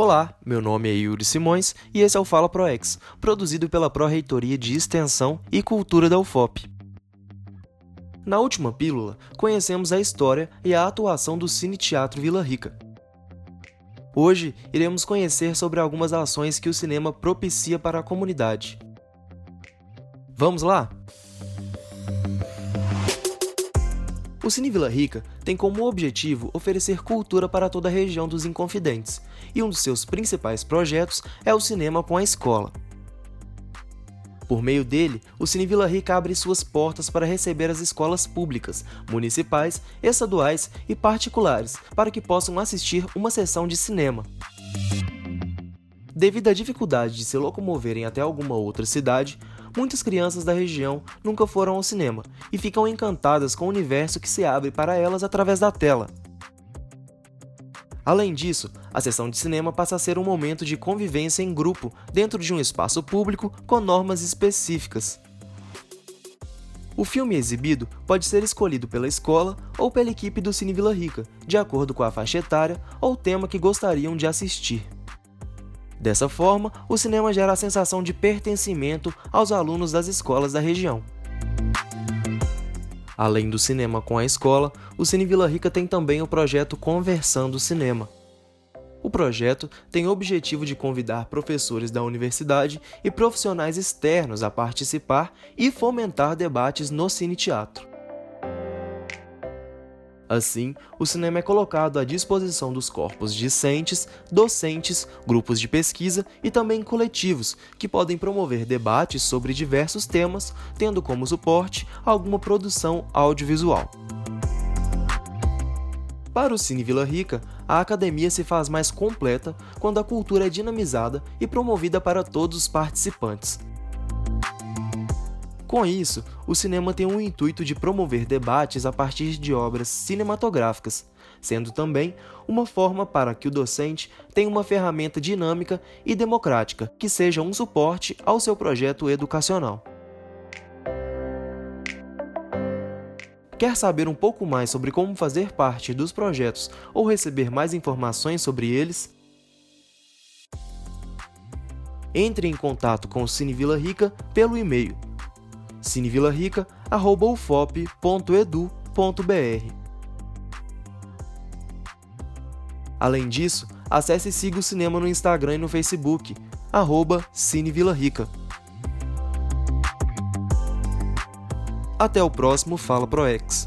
Olá, meu nome é Yuri Simões e esse é o Fala ProEx, produzido pela Pró-Reitoria de Extensão e Cultura da UFOP. Na última pílula, conhecemos a história e a atuação do Cine Teatro Vila Rica. Hoje, iremos conhecer sobre algumas ações que o cinema propicia para a comunidade. Vamos lá? O Cine Vila Rica tem como objetivo oferecer cultura para toda a região dos Inconfidentes, e um dos seus principais projetos é o cinema com a escola. Por meio dele, o Cine Vila Rica abre suas portas para receber as escolas públicas, municipais, estaduais e particulares para que possam assistir uma sessão de cinema. Devido à dificuldade de se locomoverem até alguma outra cidade, muitas crianças da região nunca foram ao cinema e ficam encantadas com o universo que se abre para elas através da tela. Além disso, a sessão de cinema passa a ser um momento de convivência em grupo dentro de um espaço público com normas específicas. O filme exibido pode ser escolhido pela escola ou pela equipe do Cine Vila Rica, de acordo com a faixa etária ou tema que gostariam de assistir. Dessa forma, o cinema gera a sensação de pertencimento aos alunos das escolas da região. Além do cinema com a escola, o Cine Vila Rica tem também o projeto Conversando Cinema. O projeto tem o objetivo de convidar professores da universidade e profissionais externos a participar e fomentar debates no cine teatro. Assim, o cinema é colocado à disposição dos corpos discentes, docentes, grupos de pesquisa e também coletivos, que podem promover debates sobre diversos temas, tendo como suporte alguma produção audiovisual. Para o Cine Vila Rica, a academia se faz mais completa quando a cultura é dinamizada e promovida para todos os participantes, com isso, o cinema tem o intuito de promover debates a partir de obras cinematográficas, sendo também uma forma para que o docente tenha uma ferramenta dinâmica e democrática que seja um suporte ao seu projeto educacional. Quer saber um pouco mais sobre como fazer parte dos projetos ou receber mais informações sobre eles? Entre em contato com o Cine Vila Rica pelo e-mail cinevilarica.ufop.edu.br. Além disso, acesse e siga o cinema no Instagram e no Facebook, arroba Cine Vila Rica. Até o próximo Fala ProEx.